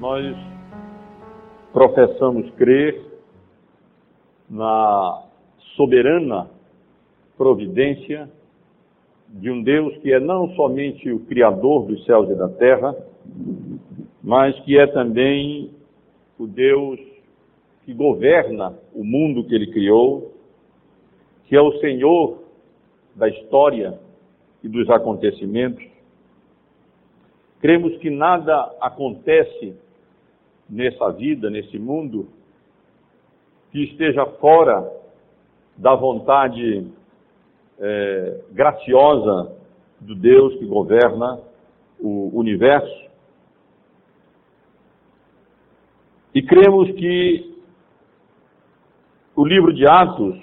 nós professamos crer na soberana providência de um Deus que é não somente o Criador dos céus e da terra, mas que é também o Deus que governa o mundo que ele criou, que é o Senhor da história e dos acontecimentos. Cremos que nada acontece nessa vida, nesse mundo, que esteja fora da vontade é, graciosa do Deus que governa o universo. E cremos que o livro de Atos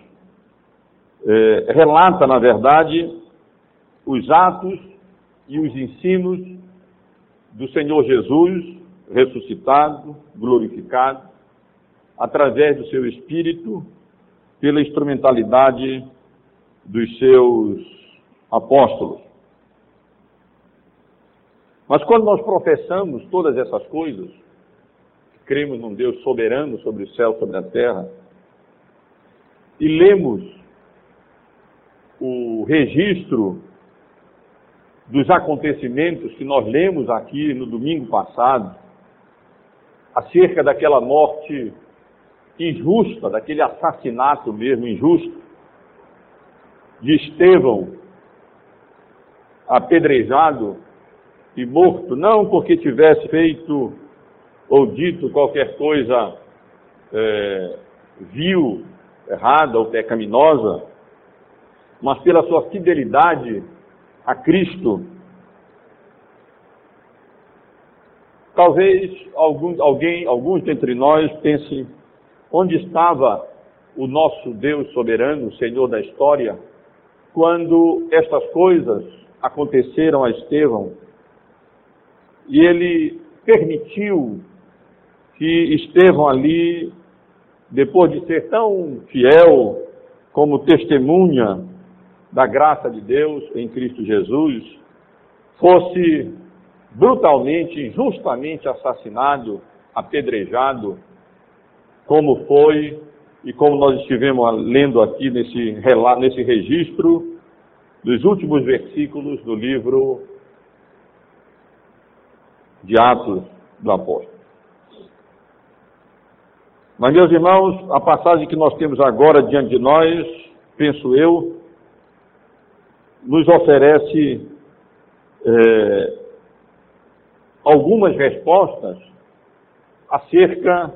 é, relata, na verdade, os atos e os ensinos do Senhor Jesus ressuscitado, glorificado, através do seu Espírito, pela instrumentalidade dos seus apóstolos. Mas quando nós professamos todas essas coisas, cremos num Deus soberano sobre o céu, sobre a terra, e lemos o registro dos acontecimentos que nós lemos aqui no domingo passado, acerca daquela morte injusta, daquele assassinato mesmo injusto, de Estevão apedrejado e morto, não porque tivesse feito ou dito qualquer coisa é, vil, errada ou pecaminosa, mas pela sua fidelidade a Cristo Talvez algum, alguém, alguns dentre nós pensem onde estava o nosso Deus soberano, Senhor da história, quando estas coisas aconteceram a Estevão e ele permitiu que Estevão ali, depois de ser tão fiel como testemunha da graça de Deus em Cristo Jesus, fosse brutalmente, injustamente assassinado, apedrejado, como foi e como nós estivemos lendo aqui nesse, nesse registro dos últimos versículos do livro de Atos do Apóstolo. Mas, meus irmãos, a passagem que nós temos agora diante de nós, penso eu, nos oferece é, algumas respostas acerca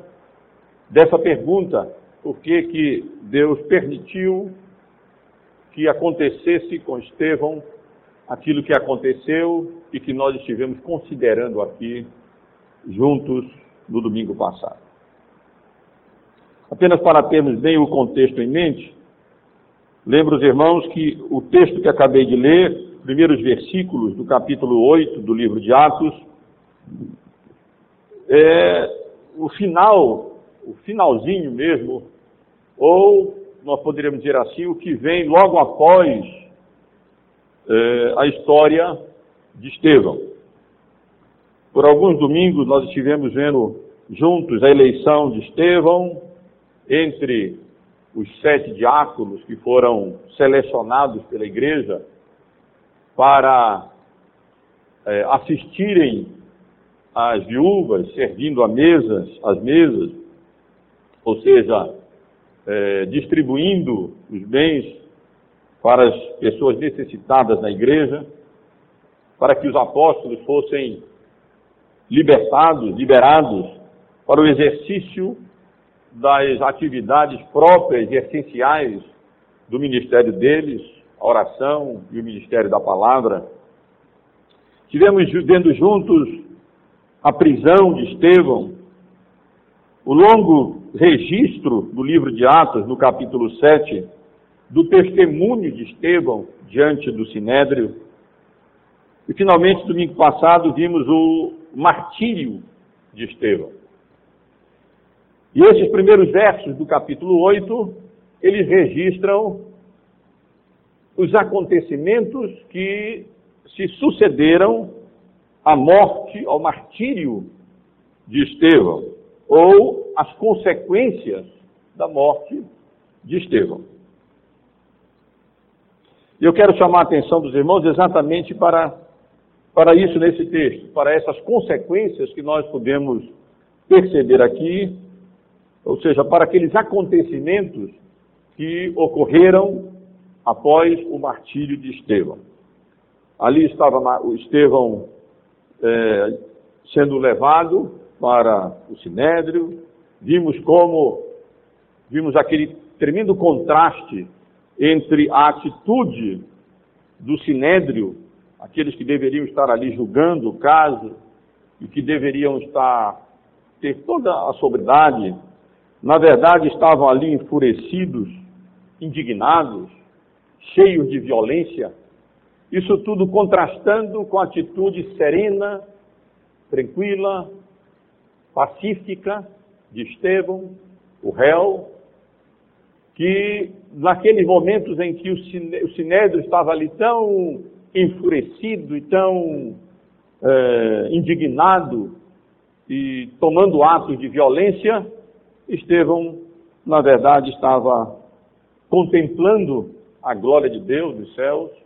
dessa pergunta: por que, que Deus permitiu que acontecesse com Estevão aquilo que aconteceu e que nós estivemos considerando aqui juntos no domingo passado. Apenas para termos bem o contexto em mente, lembro os irmãos que o texto que acabei de ler, primeiros versículos do capítulo 8 do livro de Atos, é o final, o finalzinho mesmo, ou nós poderíamos dizer assim, o que vem logo após é, a história de Estevão. Por alguns domingos nós estivemos vendo juntos a eleição de Estevão entre os sete diáconos que foram selecionados pela igreja para é, assistirem as viúvas servindo a mesas, as mesas, ou seja, é, distribuindo os bens para as pessoas necessitadas na igreja, para que os apóstolos fossem libertados, liberados para o exercício das atividades próprias e essenciais do ministério deles, a oração e o ministério da palavra. Tivemos vendo juntos a prisão de Estevão, o longo registro do livro de Atos, no capítulo 7, do testemunho de Estevão diante do Sinédrio. E finalmente, domingo passado, vimos o martírio de Estevão. E esses primeiros versos do capítulo 8, eles registram os acontecimentos que se sucederam à morte, ao martírio de Estevão, ou as consequências da morte de Estevão. Eu quero chamar a atenção dos irmãos exatamente para, para isso nesse texto, para essas consequências que nós podemos perceber aqui, ou seja, para aqueles acontecimentos que ocorreram após o martírio de Estevão. Ali estava o Estevão é, sendo levado para o Sinédrio, vimos como, vimos aquele tremendo contraste entre a atitude do Sinédrio, aqueles que deveriam estar ali julgando o caso e que deveriam estar ter toda a sobriedade, na verdade estavam ali enfurecidos, indignados, cheios de violência, isso tudo contrastando com a atitude serena, tranquila, pacífica de Estevão, o réu, que naqueles momentos em que o Sinédrio estava ali tão enfurecido e tão é, indignado e tomando atos de violência, Estevão, na verdade, estava contemplando a glória de Deus dos céus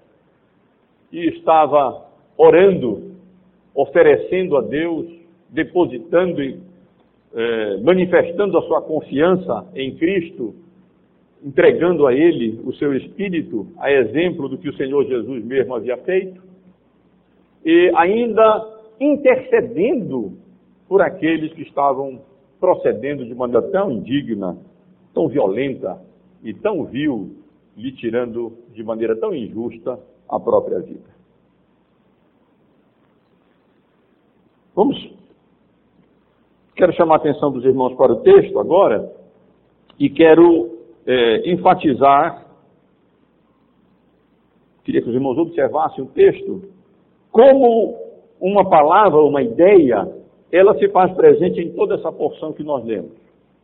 e estava orando, oferecendo a Deus, depositando e eh, manifestando a sua confiança em Cristo, entregando a Ele o seu espírito, a exemplo do que o Senhor Jesus mesmo havia feito, e ainda intercedendo por aqueles que estavam procedendo de maneira tão indigna, tão violenta e tão vil lhe tirando de maneira tão injusta a própria vida. Vamos. Quero chamar a atenção dos irmãos para o texto agora e quero é, enfatizar. Queria que os irmãos observassem o texto, como uma palavra, uma ideia, ela se faz presente em toda essa porção que nós lemos.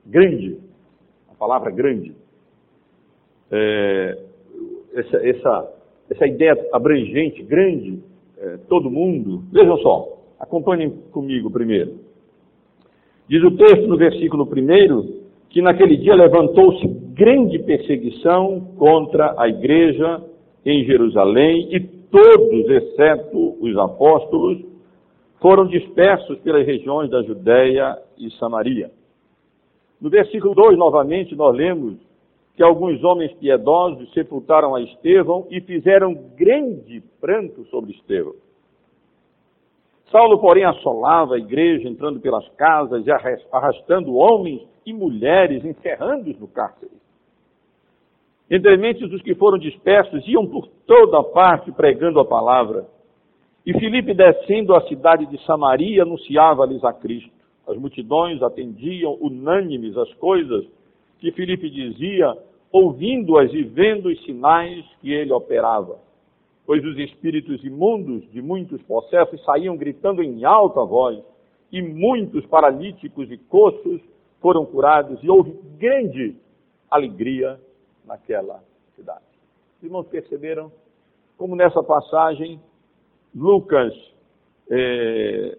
Grande, a palavra grande é, essa, essa, essa ideia abrangente, grande, é, todo mundo. Vejam só, acompanhem comigo primeiro. Diz o texto no versículo 1 que naquele dia levantou-se grande perseguição contra a igreja em Jerusalém e todos, exceto os apóstolos, foram dispersos pelas regiões da Judéia e Samaria. No versículo 2, novamente, nós lemos que alguns homens piedosos sepultaram a Estevão e fizeram grande pranto sobre Estevão. Saulo, porém, assolava a igreja, entrando pelas casas e arrastando homens e mulheres, encerrando-os no cárcere. Entre mentes dos que foram dispersos, iam por toda parte pregando a palavra. E Filipe, descendo à cidade de Samaria, anunciava-lhes a Cristo. As multidões atendiam unânimes as coisas que Filipe dizia, ouvindo-as e vendo os sinais que ele operava. Pois os espíritos imundos de muitos possessos saíam gritando em alta voz, e muitos paralíticos e coxos foram curados, e houve grande alegria naquela cidade. Os irmãos perceberam como nessa passagem Lucas, é,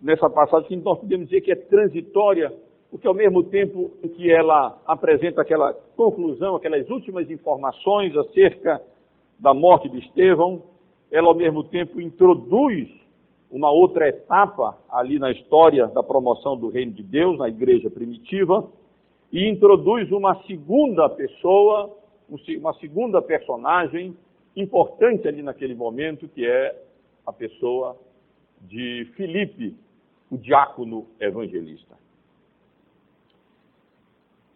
nessa passagem que nós podemos dizer que é transitória, porque ao mesmo tempo que ela apresenta aquela conclusão, aquelas últimas informações acerca da morte de Estevão, ela ao mesmo tempo introduz uma outra etapa ali na história da promoção do reino de Deus na igreja primitiva e introduz uma segunda pessoa, uma segunda personagem importante ali naquele momento, que é a pessoa de Filipe, o diácono evangelista.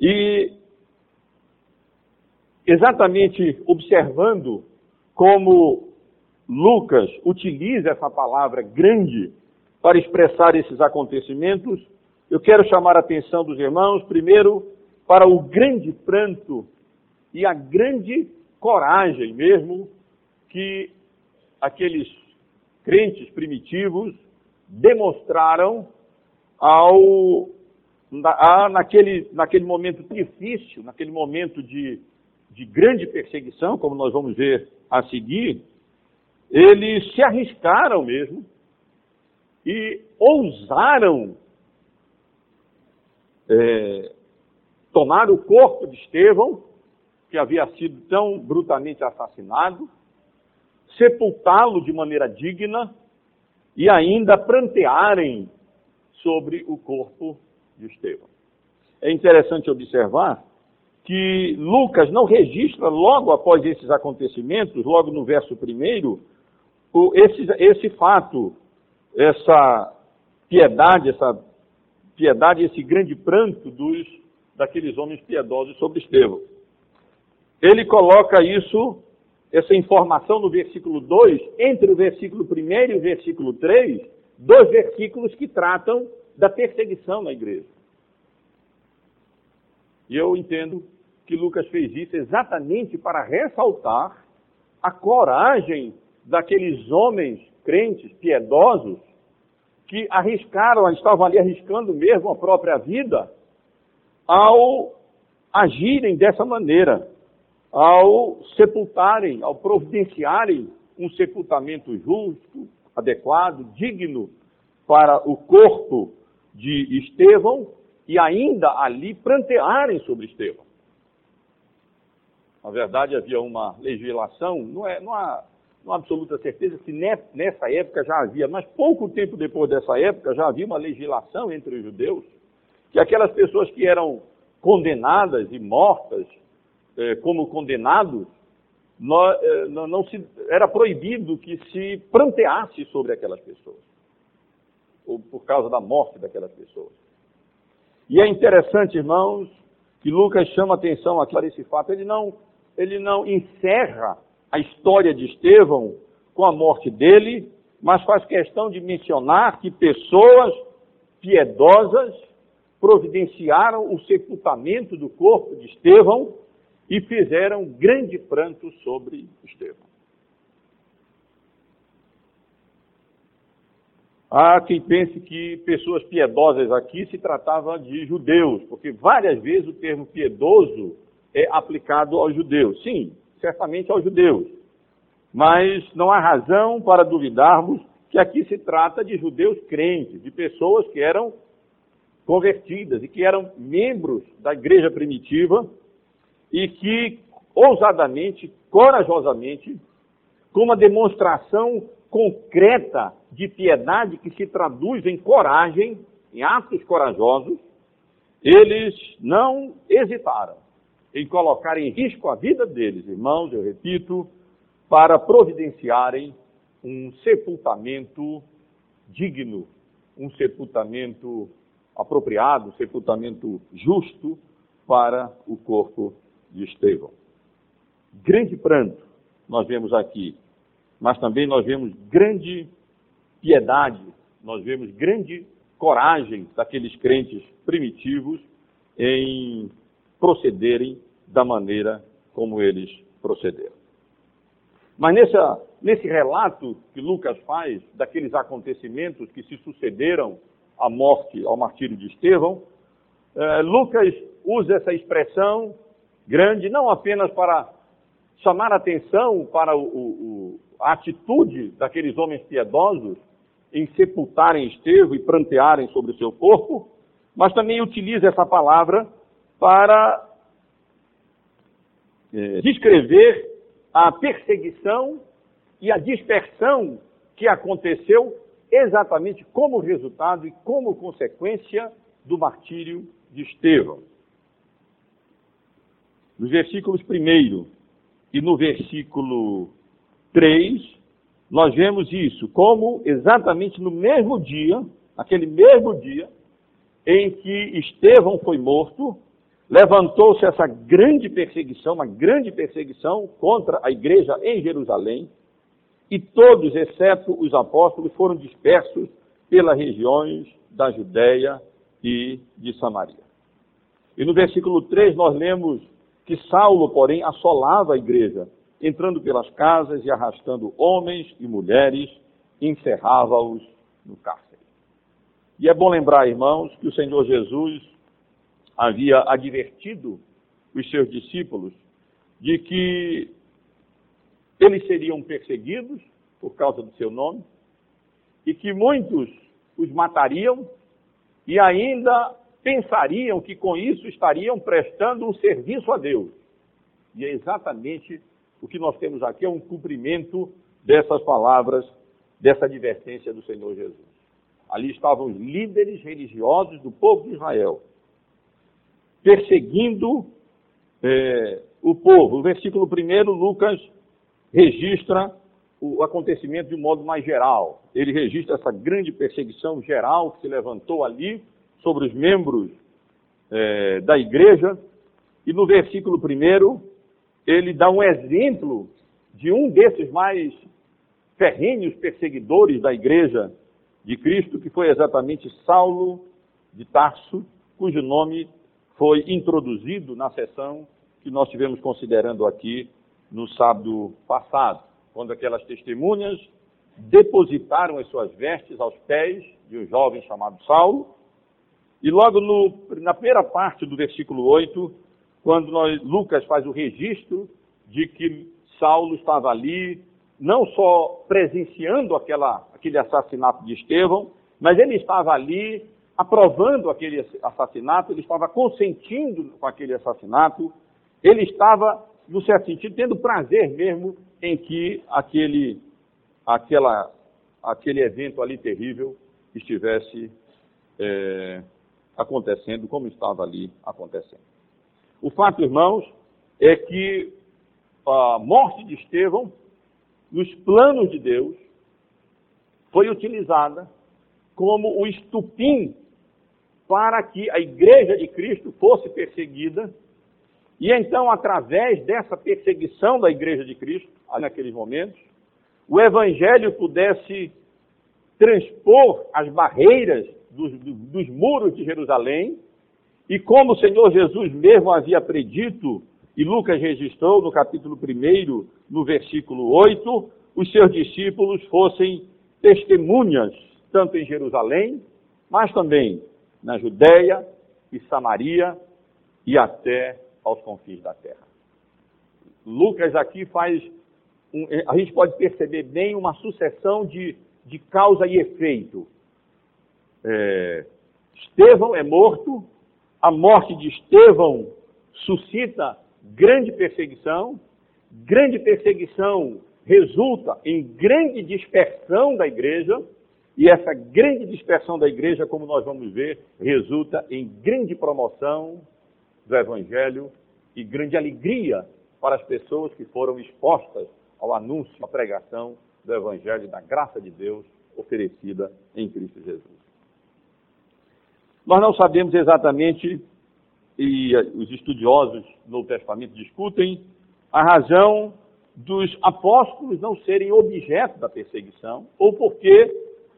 E exatamente observando como Lucas utiliza essa palavra grande para expressar esses acontecimentos, eu quero chamar a atenção dos irmãos, primeiro, para o grande pranto e a grande coragem mesmo que aqueles crentes primitivos demonstraram ao na, naquele, naquele momento difícil, naquele momento de, de grande perseguição, como nós vamos ver a seguir, eles se arriscaram mesmo e ousaram é, tomar o corpo de Estevão, que havia sido tão brutalmente assassinado, sepultá-lo de maneira digna e ainda prantearem sobre o corpo de Estevão. É interessante observar que Lucas não registra logo após esses acontecimentos, logo no verso primeiro, esse, esse fato, essa piedade, essa piedade, esse grande pranto dos daqueles homens piedosos sobre Estevão. Ele coloca isso, essa informação no versículo 2, entre o versículo 1 e o versículo 3, dois versículos que tratam da perseguição na igreja. E eu entendo que Lucas fez isso exatamente para ressaltar a coragem daqueles homens crentes, piedosos, que arriscaram, estavam ali arriscando mesmo a própria vida ao agirem dessa maneira, ao sepultarem, ao providenciarem um sepultamento justo, adequado, digno para o corpo de Estevão e ainda ali prantearem sobre Estevão. Na verdade, havia uma legislação, não, é, não, há, não há absoluta certeza se nessa época já havia, mas pouco tempo depois dessa época já havia uma legislação entre os judeus que aquelas pessoas que eram condenadas e mortas eh, como condenados, eh, não, não se, era proibido que se pranteasse sobre aquelas pessoas, ou por causa da morte daquelas pessoas. E é interessante, irmãos, que Lucas chama atenção aqui para esse fato. Ele não, ele não encerra a história de Estevão com a morte dele, mas faz questão de mencionar que pessoas piedosas providenciaram o sepultamento do corpo de Estevão e fizeram grande pranto sobre Estevão. Há quem pense que pessoas piedosas aqui se tratava de judeus, porque várias vezes o termo piedoso é aplicado aos judeus. Sim, certamente aos judeus. Mas não há razão para duvidarmos que aqui se trata de judeus crentes, de pessoas que eram convertidas e que eram membros da igreja primitiva e que ousadamente, corajosamente, com uma demonstração concreta de piedade que se traduz em coragem, em atos corajosos, eles não hesitaram em colocar em risco a vida deles, irmãos, eu repito, para providenciarem um sepultamento digno, um sepultamento apropriado, sepultamento justo para o corpo de Estevão. Grande pranto nós vemos aqui, mas também nós vemos grande piedade, nós vemos grande coragem daqueles crentes primitivos em procederem da maneira como eles procederam. Mas nessa, nesse relato que Lucas faz daqueles acontecimentos que se sucederam à morte, ao martírio de Estevão, eh, Lucas usa essa expressão grande não apenas para chamar atenção para o, o, a atitude daqueles homens piedosos em sepultarem Estevão e prantearem sobre o seu corpo, mas também utiliza essa palavra para é, descrever a perseguição e a dispersão que aconteceu exatamente como resultado e como consequência do martírio de Estevão. Nos versículos 1 e no versículo 3, nós vemos isso, como exatamente no mesmo dia, aquele mesmo dia, em que Estevão foi morto, levantou-se essa grande perseguição, uma grande perseguição contra a igreja em Jerusalém, e todos, exceto os apóstolos, foram dispersos pelas regiões da Judéia e de Samaria. E no versículo 3 nós lemos que Saulo, porém, assolava a igreja, entrando pelas casas e arrastando homens e mulheres, encerrava-os no cárcere. E é bom lembrar, irmãos, que o Senhor Jesus havia advertido os seus discípulos de que eles seriam perseguidos por causa do seu nome e que muitos os matariam e ainda pensariam que com isso estariam prestando um serviço a Deus. E é exatamente o que nós temos aqui, é um cumprimento dessas palavras, dessa advertência do Senhor Jesus. Ali estavam os líderes religiosos do povo de Israel, perseguindo é, o povo. O versículo 1, Lucas registra o acontecimento de um modo mais geral. Ele registra essa grande perseguição geral que se levantou ali sobre os membros é, da igreja. E no versículo 1, ele dá um exemplo de um desses mais ferrenhos perseguidores da igreja de Cristo, que foi exatamente Saulo de Tarso, cujo nome foi introduzido na sessão que nós tivemos considerando aqui no sábado passado quando aquelas testemunhas depositaram as suas vestes aos pés de um jovem chamado Saulo. E logo no, na primeira parte do versículo 8, quando nós, Lucas faz o registro de que Saulo estava ali, não só presenciando aquela, aquele assassinato de Estevão, mas ele estava ali aprovando aquele assassinato, ele estava consentindo com aquele assassinato, ele estava, no certo sentido, tendo prazer mesmo em que aquele, aquela, aquele evento ali terrível estivesse é, acontecendo como estava ali acontecendo. O fato, irmãos, é que a morte de Estevão, nos planos de Deus, foi utilizada como o estupim para que a igreja de Cristo fosse perseguida. E então, através dessa perseguição da igreja de Cristo, naqueles momentos, o evangelho pudesse transpor as barreiras dos, dos muros de Jerusalém, e como o Senhor Jesus mesmo havia predito, e Lucas registrou no capítulo 1, no versículo 8, os seus discípulos fossem testemunhas, tanto em Jerusalém, mas também na Judéia e Samaria e até aos confins da terra. Lucas aqui faz, um, a gente pode perceber bem uma sucessão de, de causa e efeito. É, Estevão é morto, a morte de Estevão suscita grande perseguição, grande perseguição resulta em grande dispersão da igreja, e essa grande dispersão da igreja, como nós vamos ver, resulta em grande promoção do Evangelho e grande alegria para as pessoas que foram expostas ao anúncio, à pregação do Evangelho da graça de Deus oferecida em Cristo Jesus. Nós não sabemos exatamente, e os estudiosos do Novo Testamento discutem, a razão dos apóstolos não serem objeto da perseguição, ou porque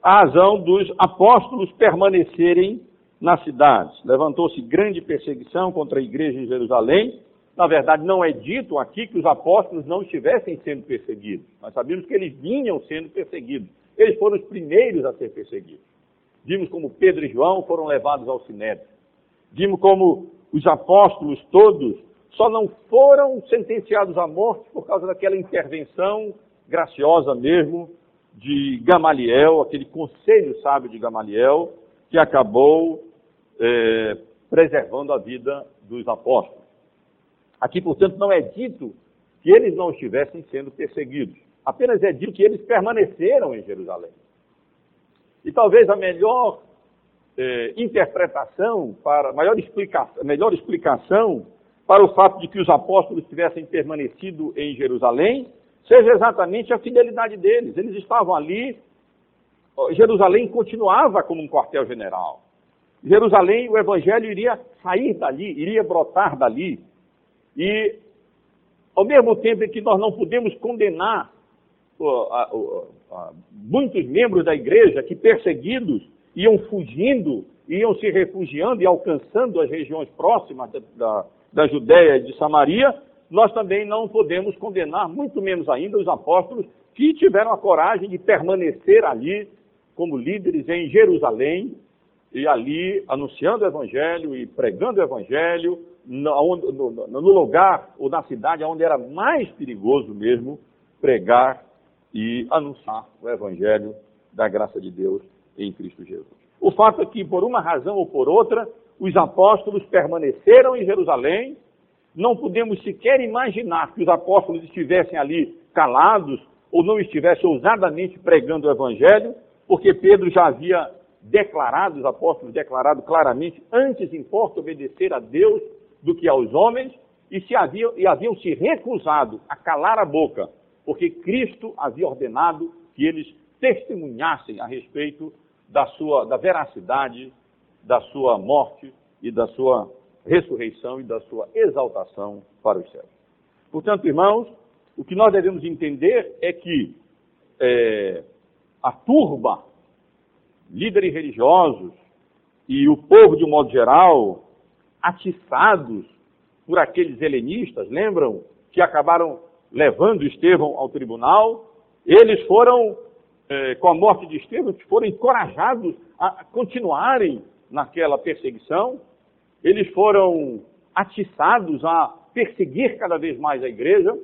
a razão dos apóstolos permanecerem na cidade. Levantou-se grande perseguição contra a igreja em Jerusalém. Na verdade, não é dito aqui que os apóstolos não estivessem sendo perseguidos. Nós sabemos que eles vinham sendo perseguidos. Eles foram os primeiros a ser perseguidos. Vimos como Pedro e João foram levados ao sinédrio. Vimos como os apóstolos todos só não foram sentenciados à morte por causa daquela intervenção graciosa mesmo de Gamaliel, aquele conselho sábio de Gamaliel, que acabou é, preservando a vida dos apóstolos. Aqui, portanto, não é dito que eles não estivessem sendo perseguidos, apenas é dito que eles permaneceram em Jerusalém. E talvez a melhor é, interpretação, para maior melhor explicação para o fato de que os apóstolos tivessem permanecido em Jerusalém seja exatamente a fidelidade deles. Eles estavam ali, Jerusalém continuava como um quartel-general. Jerusalém, o evangelho iria sair dali, iria brotar dali. E, ao mesmo tempo em que nós não podemos condenar muitos membros da igreja que, perseguidos, iam fugindo, iam se refugiando e alcançando as regiões próximas da, da, da Judéia e de Samaria, nós também não podemos condenar, muito menos ainda, os apóstolos que tiveram a coragem de permanecer ali como líderes em Jerusalém, e ali anunciando o Evangelho e pregando o Evangelho no, no, no, lugar ou na cidade onde era mais perigoso mesmo pregar e anunciar o Evangelho da graça de Deus em Cristo Jesus. O fato é que, por uma razão ou por outra, os apóstolos permaneceram em Jerusalém. Não podemos sequer imaginar que os apóstolos estivessem ali calados ou não estivessem ousadamente pregando o Evangelho, porque Pedro já havia declarado, os apóstolos declarado claramente, antes importa obedecer a Deus do que aos homens, e, se haviam, e haviam se recusado a calar a boca, porque Cristo havia ordenado que eles testemunhassem a respeito da sua da veracidade da sua morte e da sua ressurreição e da sua exaltação para os céus. Portanto, irmãos, o que nós devemos entender é que é, a turba, líderes religiosos e o povo de um modo geral, atiçados por aqueles helenistas, lembram que acabaram levando Estevão ao tribunal, eles foram, é, com a morte de Estevão, foram encorajados a continuarem naquela perseguição, eles foram atiçados a perseguir cada vez mais a igreja,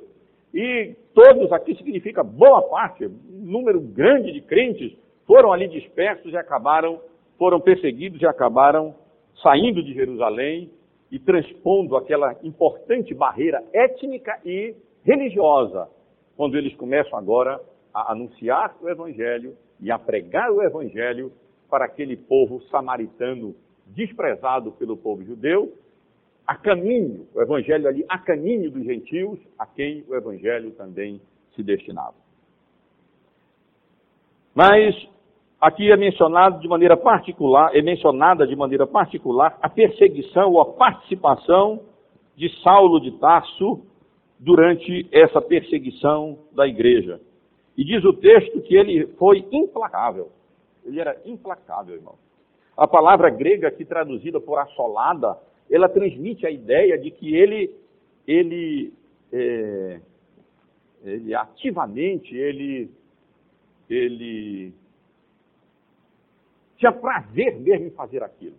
e todos, aqui significa boa parte, número grande de crentes, foram ali dispersos e acabaram, foram perseguidos e acabaram saindo de Jerusalém e transpondo aquela importante barreira étnica e religiosa, quando eles começam agora a anunciar o Evangelho e a pregar o Evangelho para aquele povo samaritano desprezado pelo povo judeu, a caminho, o evangelho ali, a caminho dos gentios, a quem o evangelho também se destinava. Mas aqui é mencionado de maneira particular, é mencionada de maneira particular a perseguição ou a participação de Saulo de Tarso durante essa perseguição da igreja. E diz o texto que ele foi implacável. Ele era implacável, irmão. A palavra grega aqui traduzida por assolada, ela transmite a ideia de que ele, ele, é, ele ativamente, ele, ele tinha prazer mesmo em fazer aquilo.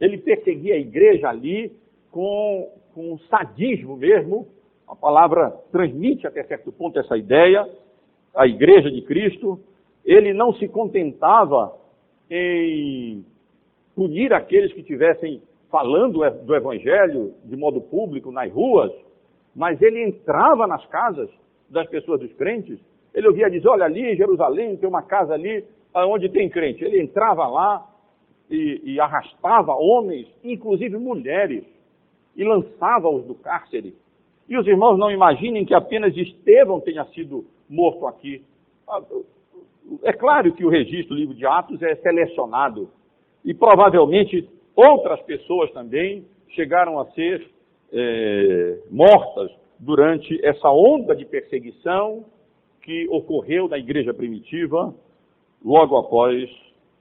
Ele perseguia a igreja ali com, com sadismo mesmo. A palavra transmite até certo ponto essa ideia. A igreja de Cristo ele não se contentava em punir aqueles que estivessem falando do Evangelho de modo público nas ruas, mas ele entrava nas casas das pessoas dos crentes. Ele ouvia dizer: Olha, ali em Jerusalém tem uma casa ali onde tem crente. Ele entrava lá e, e arrastava homens, inclusive mulheres, e lançava-os do cárcere. E os irmãos não imaginem que apenas Estevão tenha sido morto aqui. Ah, é claro que o registro do livro de Atos é selecionado e provavelmente outras pessoas também chegaram a ser é, mortas durante essa onda de perseguição que ocorreu na igreja primitiva logo após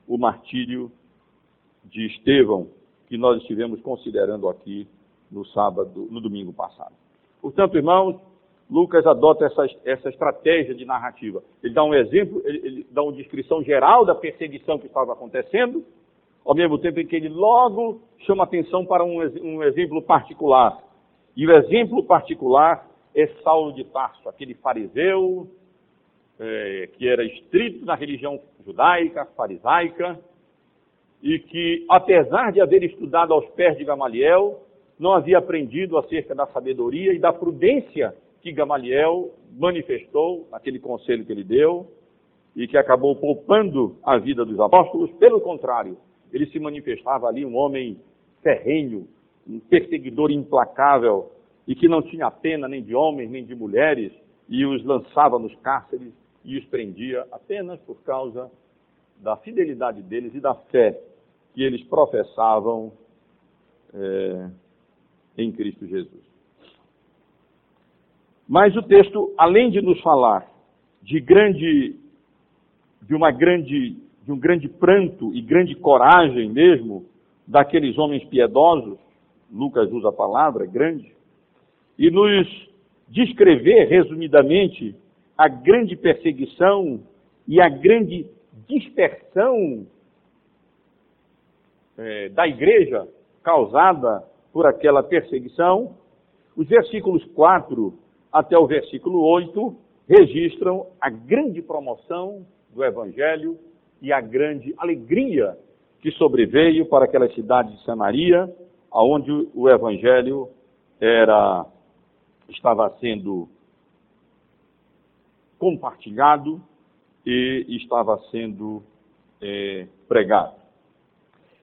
o martírio de Estevão, que nós estivemos considerando aqui no sábado, no domingo passado. Portanto, irmãos, Lucas adota essa, essa estratégia de narrativa. Ele dá um exemplo, ele, ele, dá uma descrição geral da perseguição que estava acontecendo, ao mesmo tempo em que ele logo chama atenção para um, um exemplo particular. E o exemplo particular é Saulo de Tarso, aquele fariseu é, que era estrito na religião judaica, farisaica, e que, apesar de haver estudado aos pés de Gamaliel, não havia aprendido acerca da sabedoria e da prudência que Gamaliel manifestou naquele conselho que ele deu e que acabou poupando a vida dos apóstolos. Pelo contrário, ele se manifestava ali um homem ferrenho, um perseguidor implacável e que não tinha pena nem de homens nem de mulheres e os lançava nos cárceres e os prendia apenas por causa da fidelidade deles e da fé que eles professavam é, em Cristo Jesus. Mas o texto, além de nos falar de grande, de uma grande, de um grande pranto e grande coragem mesmo daqueles homens piedosos, Lucas usa a palavra grande, e nos descrever resumidamente a grande perseguição e a grande dispersão é, da igreja causada por aquela perseguição, os versículos 4 até o versículo 8 registram a grande promoção do Evangelho e a grande alegria que sobreveio para aquela cidade de Samaria, aonde o evangelho era estava sendo compartilhado e estava sendo é, pregado.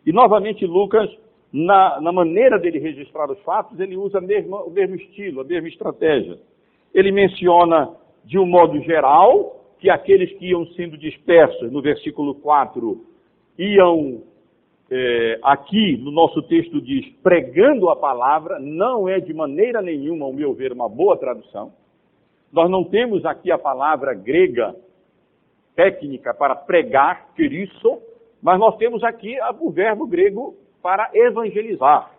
E novamente Lucas, na, na, maneira dele registrar os fatos, ele usa o mesmo estilo, a mesma estratégia. Ele menciona de um modo geral que aqueles que iam sendo dispersos, no versículo 4, iam, é, aqui no nosso texto diz, pregando a palavra, não é de maneira nenhuma, ao meu ver, uma boa tradução. Nós não temos aqui a palavra grega técnica para pregar, isso, mas nós temos aqui o verbo grego para evangelizar.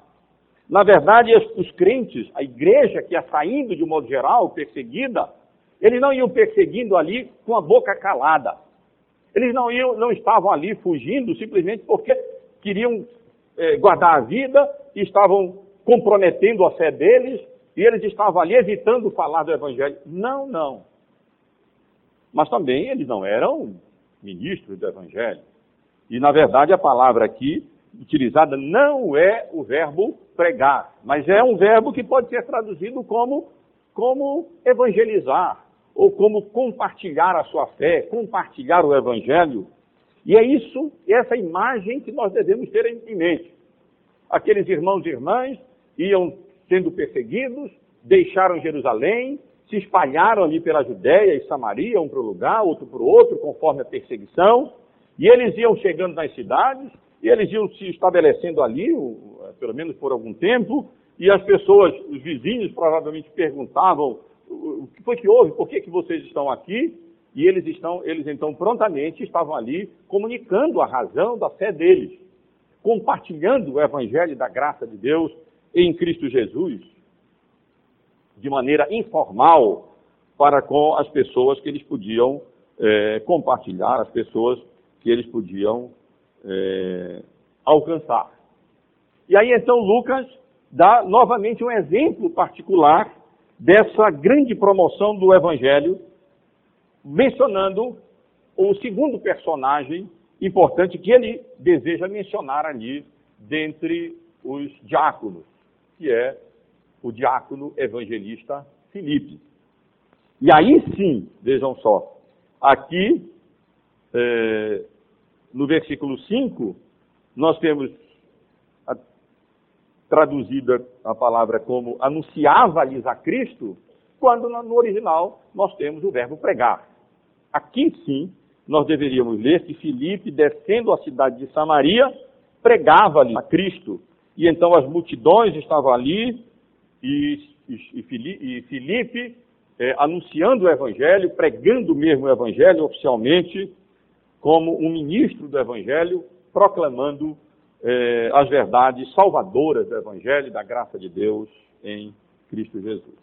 Na verdade, os crentes, a igreja que ia saindo de um modo geral, perseguida, eles não iam perseguindo ali com a boca calada. Eles não, iam, não estavam ali fugindo simplesmente porque queriam eh, guardar a vida e estavam comprometendo a fé deles e eles estavam ali evitando falar do Evangelho. Não, não. Mas também eles não eram ministros do Evangelho. E, na verdade, a palavra aqui utilizada não é o verbo pregar, mas é um verbo que pode ser traduzido como, como evangelizar, ou como compartilhar a sua fé, compartilhar o Evangelho. E é isso, essa imagem que nós devemos ter em mente. Aqueles irmãos e irmãs iam sendo perseguidos, deixaram Jerusalém, se espalharam ali pela Judéia e Samaria, um para um lugar, outro para o outro, conforme a perseguição, e eles iam chegando nas cidades, e eles iam se estabelecendo ali, pelo menos por algum tempo, e as pessoas, os vizinhos provavelmente perguntavam o que foi que houve, por que, que vocês estão aqui? E eles estão, eles então prontamente estavam ali comunicando a razão da fé deles, compartilhando o evangelho da graça de Deus em Cristo Jesus, de maneira informal para com as pessoas que eles podiam é, compartilhar, as pessoas que eles podiam é, alcançar. E aí então Lucas dá novamente um exemplo particular dessa grande promoção do Evangelho, mencionando o segundo personagem importante que ele deseja mencionar ali dentre os diáconos, que é o diácono evangelista Filipe. E aí sim, vejam só, aqui é, no versículo 5, nós temos traduzida a palavra como anunciava-lhes a Cristo, quando no original nós temos o verbo pregar. Aqui sim, nós deveríamos ler que Filipe, descendo a cidade de Samaria, pregava-lhe a Cristo. E então as multidões estavam ali e, e, e Filipe é, anunciando o Evangelho, pregando mesmo o Evangelho oficialmente, como um ministro do Evangelho, proclamando eh, as verdades salvadoras do Evangelho e da graça de Deus em Cristo Jesus.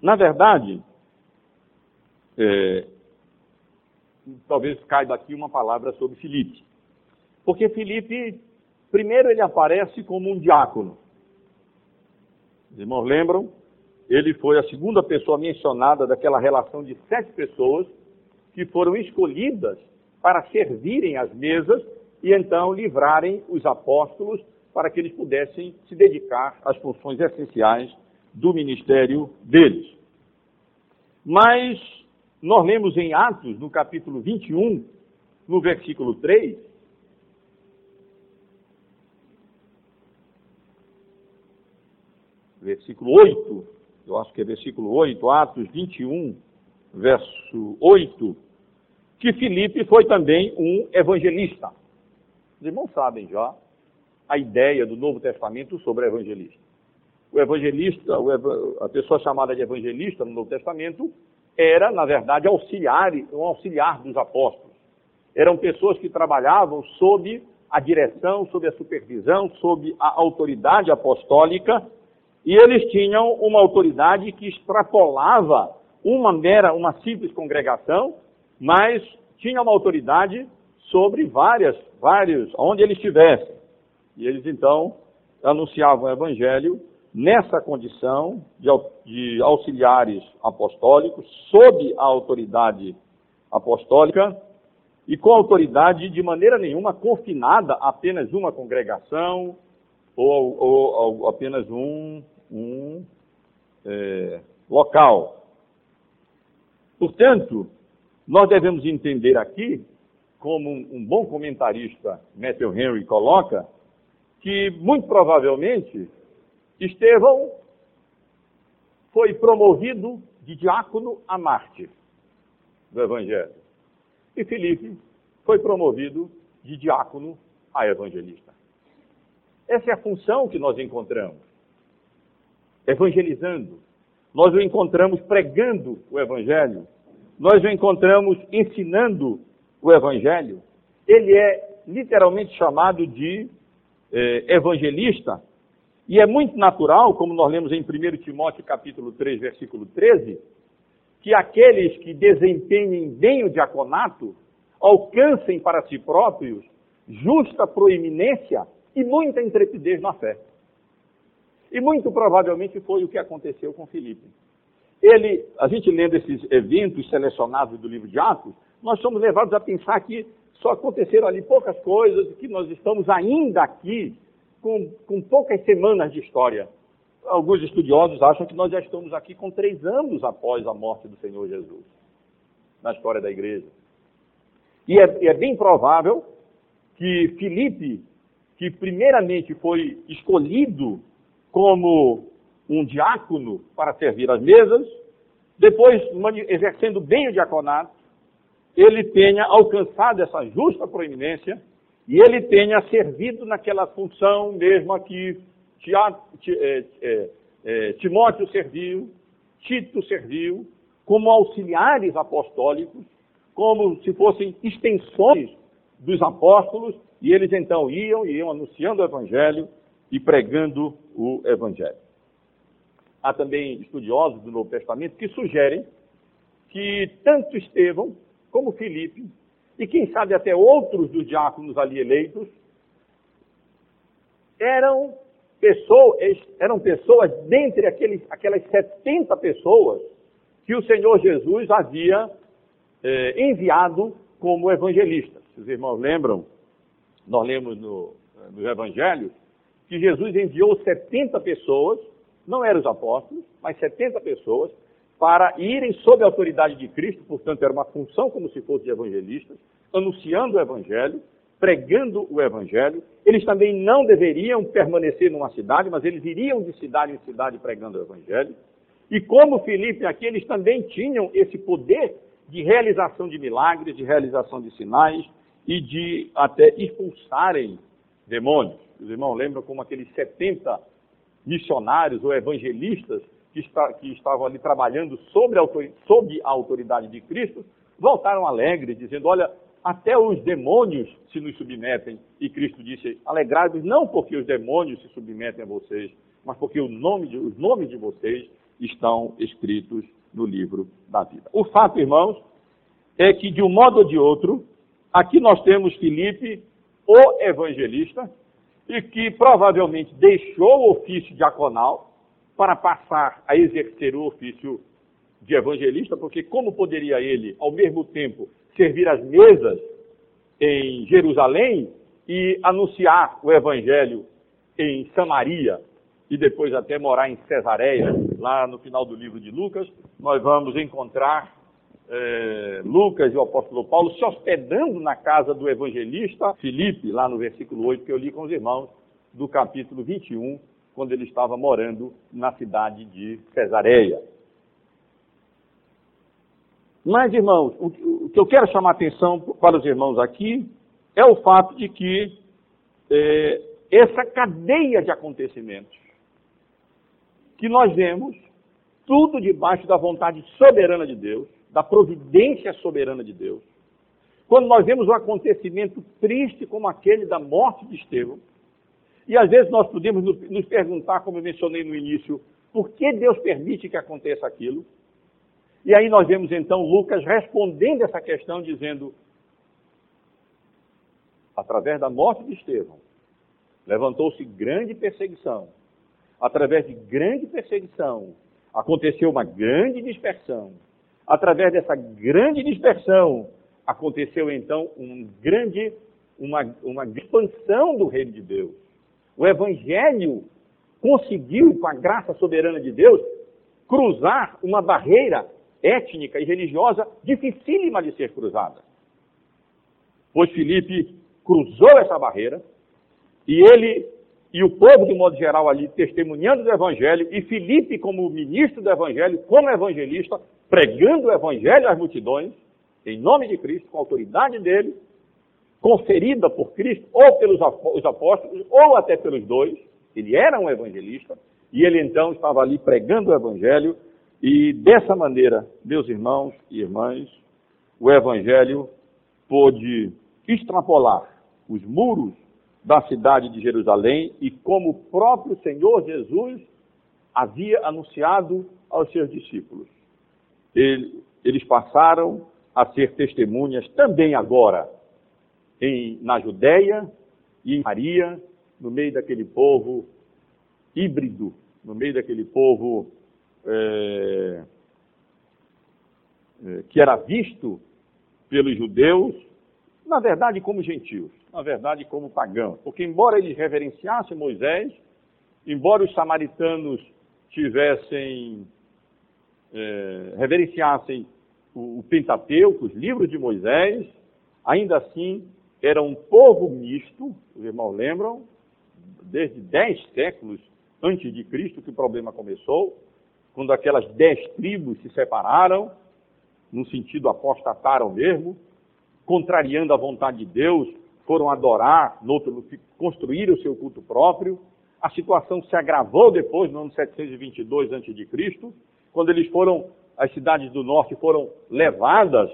Na verdade, é, talvez caiba aqui uma palavra sobre Filipe. Porque Filipe, primeiro ele aparece como um diácono. Os irmãos lembram? Ele foi a segunda pessoa mencionada daquela relação de sete pessoas que foram escolhidas para servirem as mesas e então livrarem os apóstolos para que eles pudessem se dedicar às funções essenciais do ministério deles. Mas nós lemos em Atos, no capítulo 21, no versículo 3, versículo 8, eu acho que é versículo 8, Atos 21, verso 8, que Filipe foi também um evangelista. Os irmãos sabem já a ideia do Novo Testamento sobre evangelista. O evangelista, a pessoa chamada de evangelista no Novo Testamento, era, na verdade, auxiliar, um auxiliar dos apóstolos. Eram pessoas que trabalhavam sob a direção, sob a supervisão, sob a autoridade apostólica e eles tinham uma autoridade que extrapolava uma mera, uma simples congregação, mas tinha uma autoridade sobre várias, vários, onde eles estivessem. E eles então anunciavam o evangelho nessa condição de, auxiliares apostólicos, sob a autoridade apostólica e com autoridade de maneira nenhuma confinada a apenas uma congregação ou, ou, ou apenas um, um é, local. Portanto, nós devemos entender aqui, como um, bom comentarista Matthew Henry coloca, que muito provavelmente Estevão foi promovido de diácono a mártir do Evangelho. E Filipe foi promovido de diácono a evangelista. Essa é a função que nós encontramos. Evangelizando. Nós o encontramos pregando o Evangelho. Nós o encontramos ensinando o Evangelho. Ele é literalmente chamado de eh, evangelista. E é muito natural, como nós lemos em 1 Timóteo capítulo 3, versículo 13, que aqueles que desempenhem bem o diaconato alcancem para si próprios justa proeminência e muita intrepidez na fé. E muito provavelmente foi o que aconteceu com Filipe. Ele, a gente lendo esses eventos selecionados do livro de Atos, nós somos levados a pensar que só aconteceram ali poucas coisas, que nós estamos ainda aqui com, com poucas semanas de história. Alguns estudiosos acham que nós já estamos aqui com três anos após a morte do Senhor Jesus, na história da igreja. E é, é bem provável que Filipe, que primeiramente foi escolhido como um diácono para servir as mesas, depois exercendo bem o diaconato, ele tenha alcançado essa justa proeminência e ele tenha servido naquela função mesma que é, é, é, Timóteo serviu, Tito serviu, como auxiliares apostólicos, como se fossem extensões dos apóstolos, e eles então iam e iam anunciando o evangelho e pregando o evangelho. Há também estudiosos do Novo Testamento que sugerem que tanto Estevão como Filipe, e quem sabe até outros dos diáconos ali eleitos, eram pessoas, eram pessoas dentre aqueles, aquelas 70 pessoas que o Senhor Jesus havia eh, enviado como evangelistas. Os irmãos lembram, nós lemos no, no Evangelho, que Jesus enviou 70 pessoas, não eram os apóstolos, mas 70 pessoas, para irem sob a autoridade de Cristo, portanto, era uma função como se fosse de evangelistas, anunciando o Evangelho, pregando o Evangelho. Eles também não deveriam permanecer numa cidade, mas eles iriam de cidade em cidade pregando o Evangelho. E como Filipe aqui, eles também tinham esse poder de realização de milagres, de realização de sinais e de até expulsarem demônios. Os irmãos lembram como aqueles 70 missionários ou evangelistas que, está, que estavam ali trabalhando sobre a, sob a autoridade de Cristo, voltaram alegres, dizendo: Olha, até os demônios se nos submetem. E Cristo disse: Alegrai-vos não porque os demônios se submetem a vocês, mas porque nome de, os nomes de vocês estão escritos no livro da vida. O fato, irmãos, é que de um modo ou de outro, aqui nós temos Filipe, o evangelista, e que provavelmente deixou o ofício diaconal para passar a exercer o ofício de evangelista, porque como poderia ele, ao mesmo tempo, servir as mesas em Jerusalém e anunciar o evangelho em Samaria e depois até morar em Cesareia, lá no final do livro de Lucas, nós vamos encontrar eh, Lucas e o apóstolo Paulo se hospedando na casa do evangelista Filipe, lá no versículo 8 que eu li com os irmãos, do capítulo 21 quando ele estava morando na cidade de Cesareia. Mas, irmãos, o que eu quero chamar a atenção para os irmãos aqui é o fato de que é, essa cadeia de acontecimentos que nós vemos, tudo debaixo da vontade soberana de Deus, da providência soberana de Deus. Quando nós vemos um acontecimento triste como aquele da morte de Estevão, e às vezes nós podemos nos perguntar, como eu mencionei no início, por que Deus permite que aconteça aquilo? E aí nós vemos então Lucas respondendo essa questão, dizendo: através da morte de Estevão, levantou-se grande perseguição, através de grande perseguição, aconteceu uma grande dispersão. Através dessa grande dispersão, aconteceu então um grande, uma, uma expansão do reino de Deus. O Evangelho conseguiu, com a graça soberana de Deus, cruzar uma barreira étnica e religiosa dificílima de ser cruzada. Pois Filipe cruzou essa barreira e ele e o povo, de modo geral, ali testemunhando do Evangelho, e Filipe, como ministro do Evangelho, como evangelista, pregando o Evangelho às multidões, em nome de Cristo, com a autoridade dele, conferida por Cristo, ou pelos apóstolos, ou até pelos dois. Ele era um evangelista, e ele então estava ali pregando o Evangelho, e dessa maneira, meus irmãos e irmãs, o Evangelho pôde extrapolar os muros da cidade de Jerusalém e como o próprio Senhor Jesus havia anunciado aos seus discípulos. Ele, eles passaram a ser testemunhas também agora em, na Judéia e em Maria, no meio daquele povo híbrido, no meio daquele povo é, é, que era visto pelos judeus, na verdade como gentios na verdade, como pagãos. Porque, embora eles reverenciassem Moisés, embora os samaritanos tivessem, é, reverenciassem o, o Pentateuco, os livros de Moisés, ainda assim era um povo misto, os irmãos lembram, desde dez séculos antes de Cristo que o problema começou, quando aquelas dez tribos se separaram, no sentido apostataram mesmo, contrariando a vontade de Deus, foram adorar, no outro, construir o seu culto próprio. A situação se agravou depois, no ano 722 a.C., quando eles foram, as cidades do norte foram levadas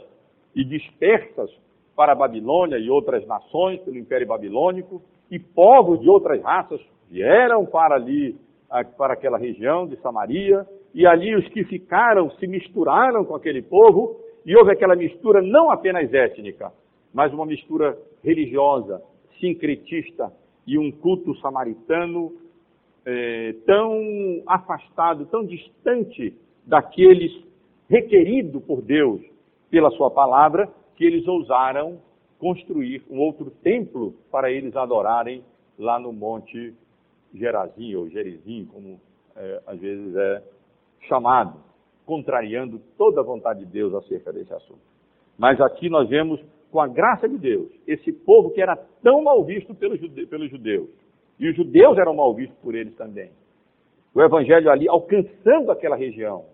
e dispersas para a Babilônia e outras nações pelo Império Babilônico, e povos de outras raças vieram para ali, para aquela região de Samaria, e ali os que ficaram se misturaram com aquele povo, e houve aquela mistura não apenas étnica, mas uma mistura religiosa, sincretista e um culto samaritano é, tão afastado, tão distante daqueles requerido por Deus pela sua palavra, que eles ousaram construir um outro templo para eles adorarem lá no Monte Gerazim, ou Gerizim, como é, às vezes é chamado, contrariando toda a vontade de Deus acerca desse assunto. Mas aqui nós vemos com a graça de Deus, esse povo que era tão mal visto pelos, judeus, e os judeus eram mal vistos por eles também. O evangelho ali alcançando aquela região,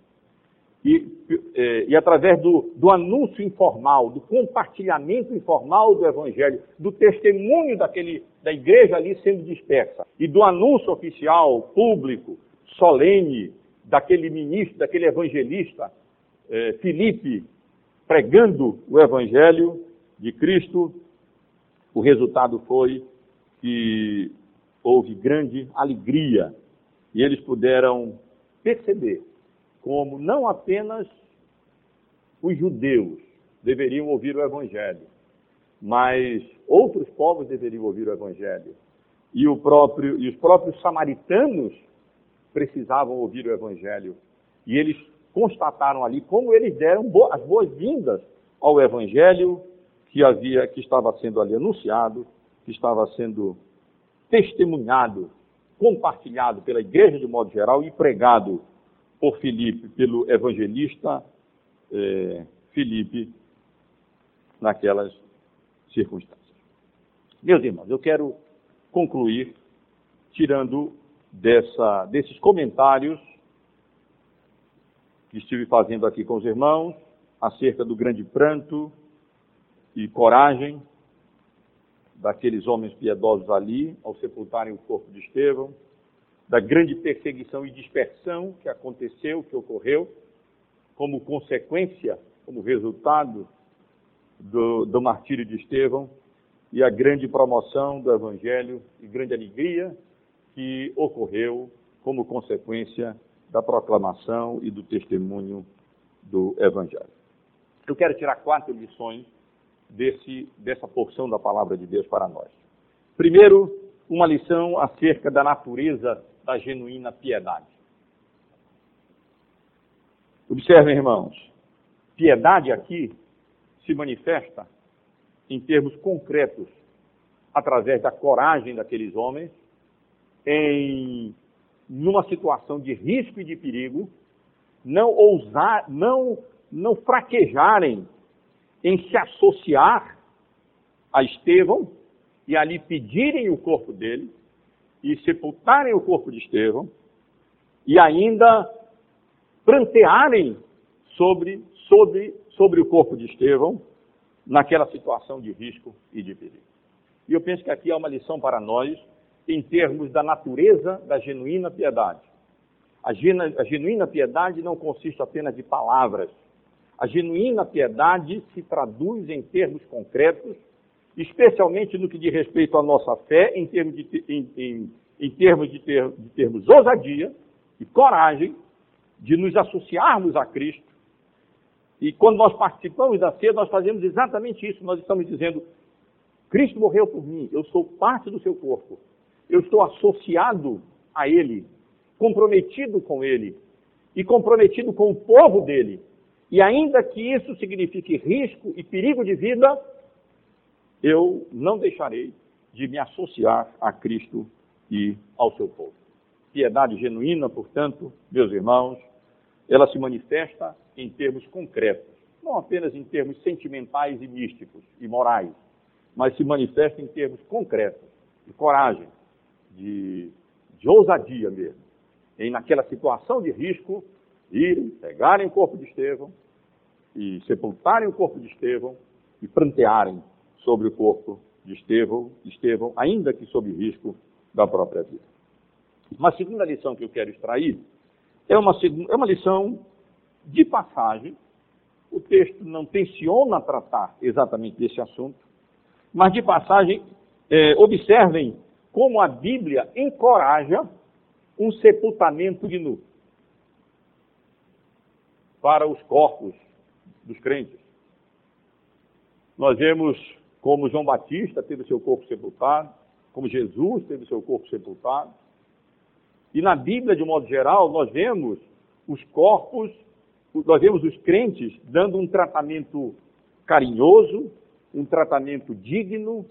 e, e, e através do, do, anúncio informal, do compartilhamento informal do evangelho, do testemunho daquele, da igreja ali sendo dispersa, e do anúncio oficial, público, solene, daquele ministro, daquele evangelista, eh, Filipe, pregando o evangelho, de Cristo, o resultado foi que houve grande alegria e eles puderam perceber como não apenas os judeus deveriam ouvir o Evangelho, mas outros povos deveriam ouvir o Evangelho. E, o próprio, e os próprios samaritanos precisavam ouvir o Evangelho. E eles constataram ali como eles deram as boas-vindas ao Evangelho que havia, que estava sendo ali anunciado, que estava sendo testemunhado, compartilhado pela igreja de modo geral e pregado por Filipe, pelo evangelista eh, Filipe, naquelas circunstâncias. Meus irmãos, eu quero concluir tirando dessa, desses comentários que estive fazendo aqui com os irmãos acerca do grande pranto, e coragem daqueles homens piedosos ali ao sepultarem o corpo de Estevão, da grande perseguição e dispersão que aconteceu, que ocorreu, como consequência, como resultado do, do martírio de Estevão, e a grande promoção do Evangelho e grande alegria que ocorreu como consequência da proclamação e do testemunho do Evangelho. Eu quero tirar quatro lições desse, dessa porção da palavra de Deus para nós. Primeiro, uma lição acerca da natureza da genuína piedade. Observem, irmãos, piedade aqui se manifesta em termos concretos, através da coragem daqueles homens, em numa situação de risco e de perigo, não ousar, não, não fraquejarem em se associar a Estevão e ali pedirem o corpo dele e sepultarem o corpo de Estevão e ainda prantearem sobre, sobre, sobre o corpo de Estevão naquela situação de risco e de perigo. E eu penso que aqui há uma lição para nós em termos da natureza da genuína piedade. A, genu, a genuína piedade não consiste apenas de palavras. A genuína piedade se traduz em termos concretos, especialmente no que diz respeito à nossa fé, em termos de, em, em, em termos de, ter, de termos ousadia e coragem de nos associarmos a Cristo. E quando nós participamos da ceia, nós fazemos exatamente isso. Nós estamos dizendo: Cristo morreu por mim, eu sou parte do seu corpo eu estou associado a Ele, comprometido com Ele e comprometido com o povo dele. E ainda que isso signifique risco e perigo de vida, eu não deixarei de me associar a Cristo e ao seu povo. Piedade genuína, portanto, meus irmãos, ela se manifesta em termos concretos, não apenas em termos sentimentais e místicos e morais, mas se manifesta em termos concretos de coragem, de, de ousadia mesmo, em naquela situação de risco, irem, pegarem o corpo de Estevão e sepultarem o corpo de Estevão e prantearem sobre o corpo de Estevão, Estevão, ainda que sob risco da própria vida. Uma segunda lição que eu quero extrair é uma, é uma lição de passagem. O texto não tenciona tratar exatamente desse assunto, mas de passagem, é, observem como a Bíblia encoraja um sepultamento de nu para os corpos dos crentes. Nós vemos como João Batista teve seu corpo sepultado, como Jesus teve seu corpo sepultado. E na Bíblia, de modo geral, nós vemos os corpos, nós vemos os crentes dando um tratamento carinhoso, um tratamento digno,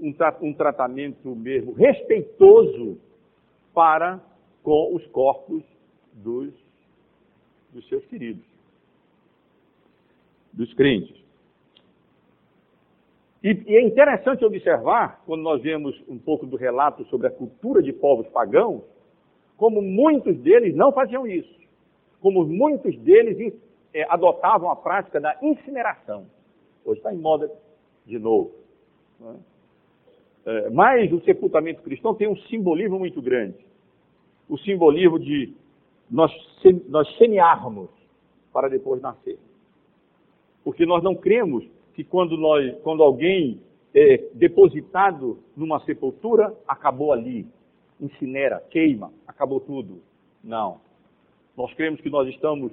um, tra um tratamento mesmo respeitoso para com os corpos dos, dos seus queridos, dos crentes. E, e, é interessante observar, quando nós vemos um pouco do relato sobre a cultura de povos pagãos, como muitos deles não faziam isso, como muitos deles é, adotavam a prática da incineração. Hoje está em moda de novo. Não é? É, mas o sepultamento cristão tem um simbolismo muito grande. O simbolismo de nós, nós semearmos para depois nascer. Porque nós não cremos que quando, nós, quando alguém é depositado numa sepultura, acabou ali, incinera, queima, acabou tudo. Não. Nós cremos que nós estamos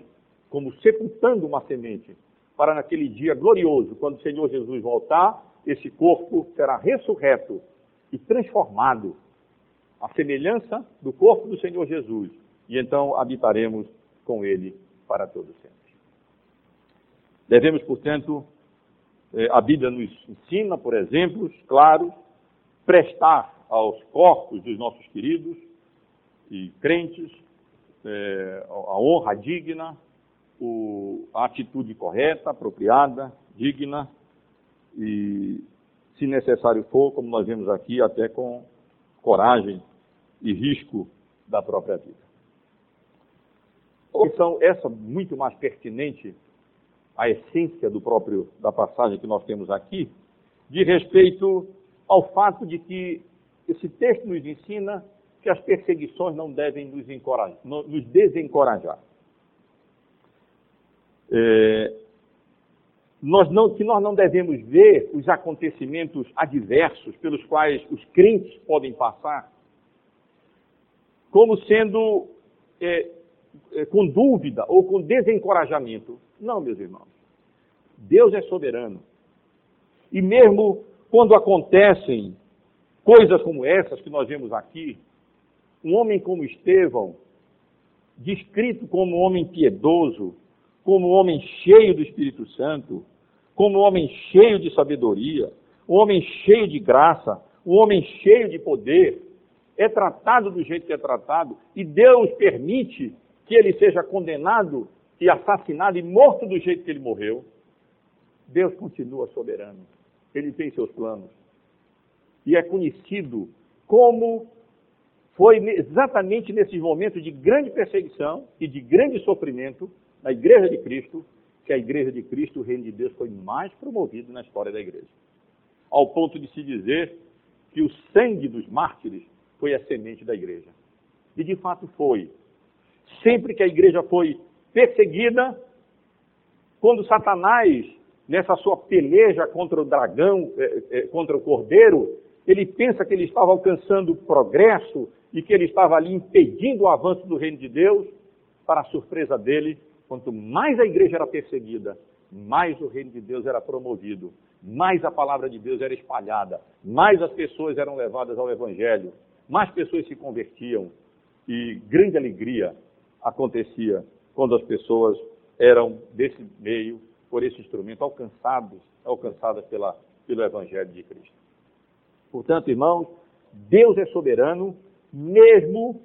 como sepultando uma semente para naquele dia glorioso, quando o Senhor Jesus voltar, esse corpo será ressurreto e transformado à semelhança do corpo do Senhor Jesus, e então habitaremos com ele para todo sempre. Devemos, portanto, a Bíblia nos ensina, por exemplos claros, prestar aos corpos dos nossos queridos e crentes eh, a honra digna, a atitude correta, apropriada, digna, e, se necessário for, como nós vemos aqui, até com coragem e risco da própria vida. Opção essa muito mais pertinente à essência do próprio da passagem que nós temos aqui, de respeito ao fato de que esse texto nos ensina que as perseguições não devem nos, encorajar, nos desencorajar. É, nós não, que nós não devemos ver os acontecimentos adversos pelos quais os crentes podem passar como sendo é, é, com dúvida ou com desencorajamento. Não, meus irmãos. Deus é soberano. E mesmo quando acontecem coisas como essas que nós vemos aqui, um homem como Estevão, descrito como um homem piedoso, como um homem cheio do Espírito Santo, como um homem cheio de sabedoria, um homem cheio de graça, um homem cheio de poder, é tratado do jeito que é tratado, e Deus permite que ele seja condenado e assassinado e morto do jeito que ele morreu, Deus continua soberano. Ele tem seus planos. E é conhecido como foi exatamente nesses momentos de grande perseguição e de grande sofrimento na Igreja de Cristo que a Igreja de Cristo, o Reino de Deus, foi mais promovido na história da Igreja. Ao ponto de se dizer que o sangue dos mártires foi a semente da Igreja. E de fato foi. Sempre que a Igreja foi perseguida, quando Satanás, nessa sua peleja contra o dragão, eh, eh, contra o cordeiro, ele pensa que ele estava alcançando progresso e que ele estava ali impedindo o avanço do reino de Deus, para a surpresa dele, quanto mais a igreja era perseguida, mais o reino de Deus era promovido, mais a palavra de Deus era espalhada, mais as pessoas eram levadas ao evangelho, mais pessoas se convertiam. E grande alegria acontecia quando as pessoas eram desse meio, por esse instrumento, alcançados, alcançadas pela, pelo Evangelho de Cristo. Portanto, irmãos, Deus é soberano mesmo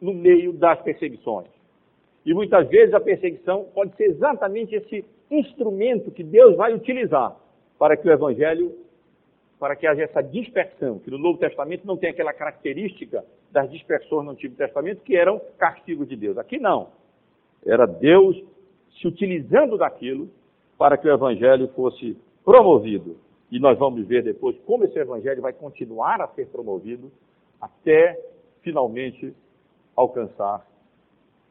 no meio das perseguições. E muitas vezes a perseguição pode ser exatamente esse instrumento que Deus vai utilizar para que o Evangelho, para que haja essa dispersão, que no Novo Testamento não tem aquela característica das dispersões no Antigo Testamento, que eram castigos de Deus. Aqui não. Era Deus se utilizando daquilo para que o evangelho fosse promovido. E nós vamos ver depois como esse evangelho vai continuar a ser promovido até finalmente alcançar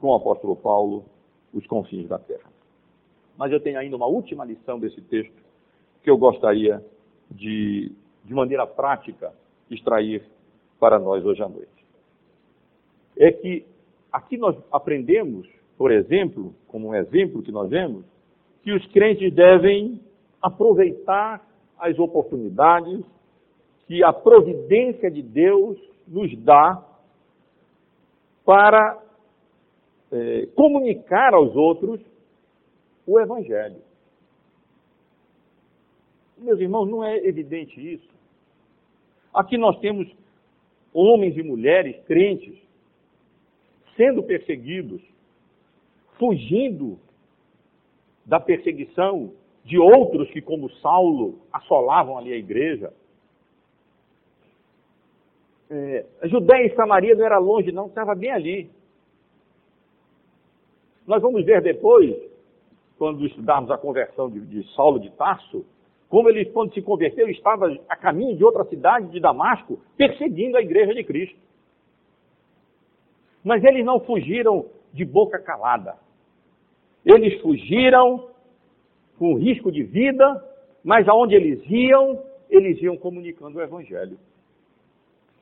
com o apóstolo Paulo os confins da terra. Mas eu tenho ainda uma última lição desse texto que eu gostaria de, de maneira prática, extrair para nós hoje à noite. É que aqui nós aprendemos por exemplo, como um exemplo que nós vemos, que os crentes devem aproveitar as oportunidades que a providência de Deus nos dá para é, comunicar aos outros o Evangelho. Meus irmãos, não é evidente isso? Aqui nós temos homens e mulheres crentes sendo perseguidos fugindo da perseguição de outros que, como Saulo, assolavam ali a igreja. É, a Judéia e Samaria não era longe, não, estava bem ali. Nós vamos ver depois, quando estudarmos a conversão de, de Saulo de Tarso, como ele, quando se converteu, estava a caminho de outra cidade, de Damasco, perseguindo a igreja de Cristo. Mas eles não fugiram de boca calada. Eles fugiram com risco de vida, mas aonde eles iam, eles iam comunicando o Evangelho.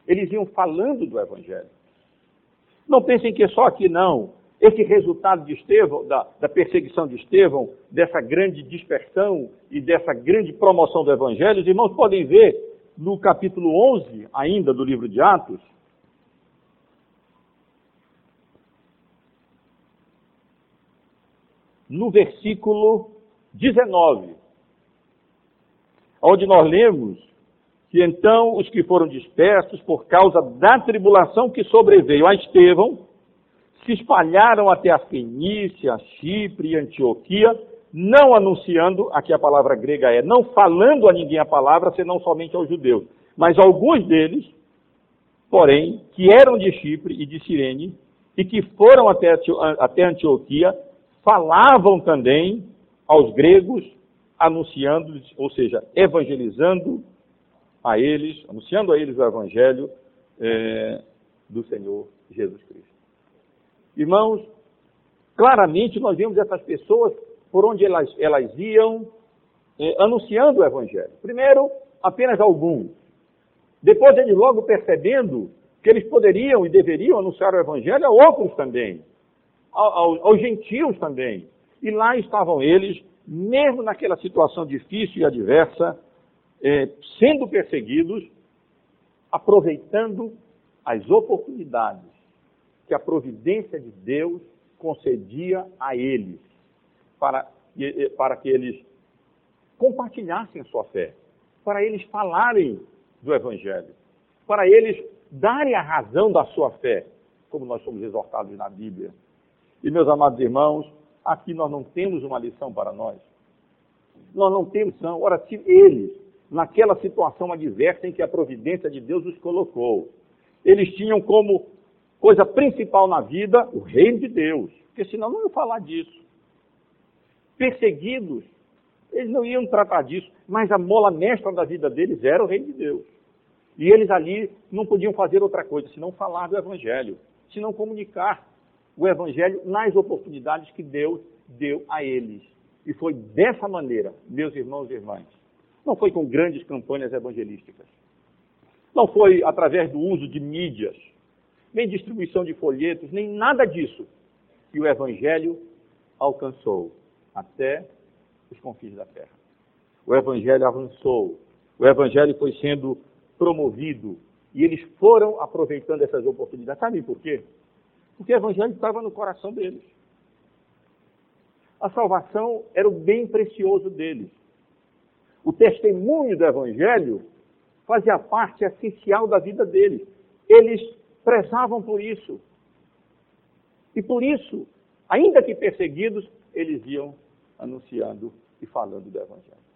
Eles iam falando do Evangelho. Não pensem que é só aqui não. Esse resultado de Estevão, da, da, perseguição de Estevão, dessa grande dispersão e dessa grande promoção do Evangelho, os irmãos podem ver no capítulo 11, ainda do livro de Atos, no versículo 19, onde nós lemos que então os que foram dispersos por causa da tribulação que sobreveio a Estevão se espalharam até a Fenícia, Chipre e Antioquia, não anunciando, aqui a palavra grega é, não falando a ninguém a palavra, senão somente aos judeus. Mas alguns deles, porém, que eram de Chipre e de Cirene, e que foram até, até Antioquia, falavam também aos gregos, anunciando, ou seja, evangelizando a eles, anunciando a eles o evangelho é, do Senhor Jesus Cristo. Irmãos, claramente nós vemos essas pessoas por onde elas, elas iam é, anunciando o evangelho. Primeiro, apenas alguns. Depois eles logo percebendo que eles poderiam e deveriam anunciar o evangelho a outros também aos, aos gentios também. E lá estavam eles, mesmo naquela situação difícil e adversa, é, sendo perseguidos, aproveitando as oportunidades que a providência de Deus concedia a eles para, para que eles compartilhassem a sua fé, para eles falarem do Evangelho, para eles darem a razão da sua fé, como nós somos exortados na Bíblia. E, meus amados irmãos, aqui nós não temos uma lição para nós. Nós não temos, não. Ora, se eles, naquela situação adversa em que a providência de Deus os colocou, eles tinham como coisa principal na vida o reino de Deus, porque senão não iam falar disso. Perseguidos, eles não iam tratar disso, mas a mola mestra da vida deles era o reino de Deus. E eles ali não podiam fazer outra coisa senão falar do Evangelho, senão comunicar o Evangelho nas oportunidades que Deus deu a eles. E foi dessa maneira, meus irmãos e irmãs. Não foi com grandes campanhas evangelísticas. Não foi através do uso de mídias, nem distribuição de folhetos, nem nada disso que o Evangelho alcançou até os confins da terra. O Evangelho avançou, o Evangelho foi sendo promovido e eles foram aproveitando essas oportunidades. Sabe por quê? Porque o Evangelho estava no coração deles. A salvação era o bem precioso deles. O testemunho do Evangelho fazia parte essencial da vida deles. Eles prezavam por isso. E por isso, ainda que perseguidos, eles iam anunciando e falando do Evangelho.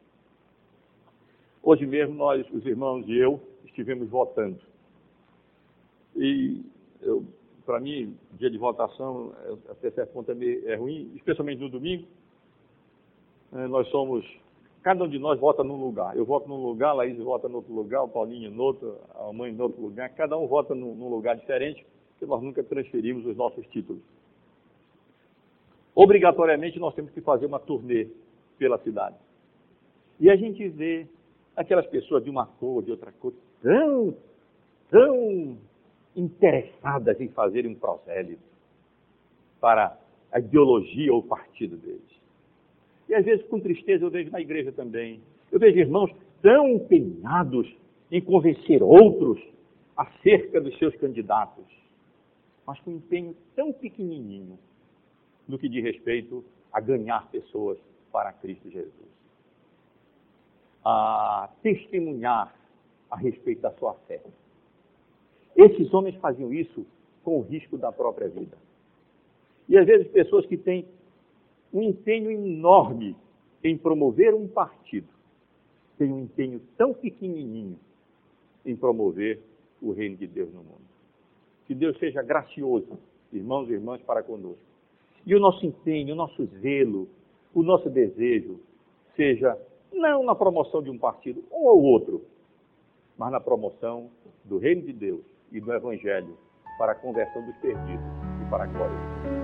Hoje mesmo, nós, os irmãos e eu, estivemos votando. E para mim, dia de votação, até certo ponto é, meio, é ruim, especialmente no domingo. É, nós somos, cada um de nós vota num lugar. Eu voto num lugar, a Laís vota em outro lugar, o Paulinho em outro, a mãe em outro lugar. Cada um vota num, num lugar diferente, porque nós nunca transferimos os nossos títulos. Obrigatoriamente, nós temos que fazer uma turnê pela cidade. E a gente vê aquelas pessoas de uma cor, de outra cor, tão, tão interessadas em fazerem um prosélito para a ideologia ou partido deles. E às vezes, com tristeza, eu vejo na igreja também. Eu vejo irmãos tão empenhados em convencer outros acerca dos seus candidatos, mas com um empenho tão pequenininho no que diz respeito a ganhar pessoas para Cristo Jesus. A testemunhar a respeito da sua fé. Esses homens faziam isso com o risco da própria vida. E às vezes pessoas que têm um empenho enorme em promover um partido, têm um empenho tão pequenininho em promover o reino de Deus no mundo. Que Deus seja gracioso, irmãos e irmãs, para conosco. E o nosso empenho, o nosso zelo, o nosso desejo seja não na promoção de um partido ou outro, mas na promoção do reino de Deus e do evangelho para a conversão dos perdidos e para a glória.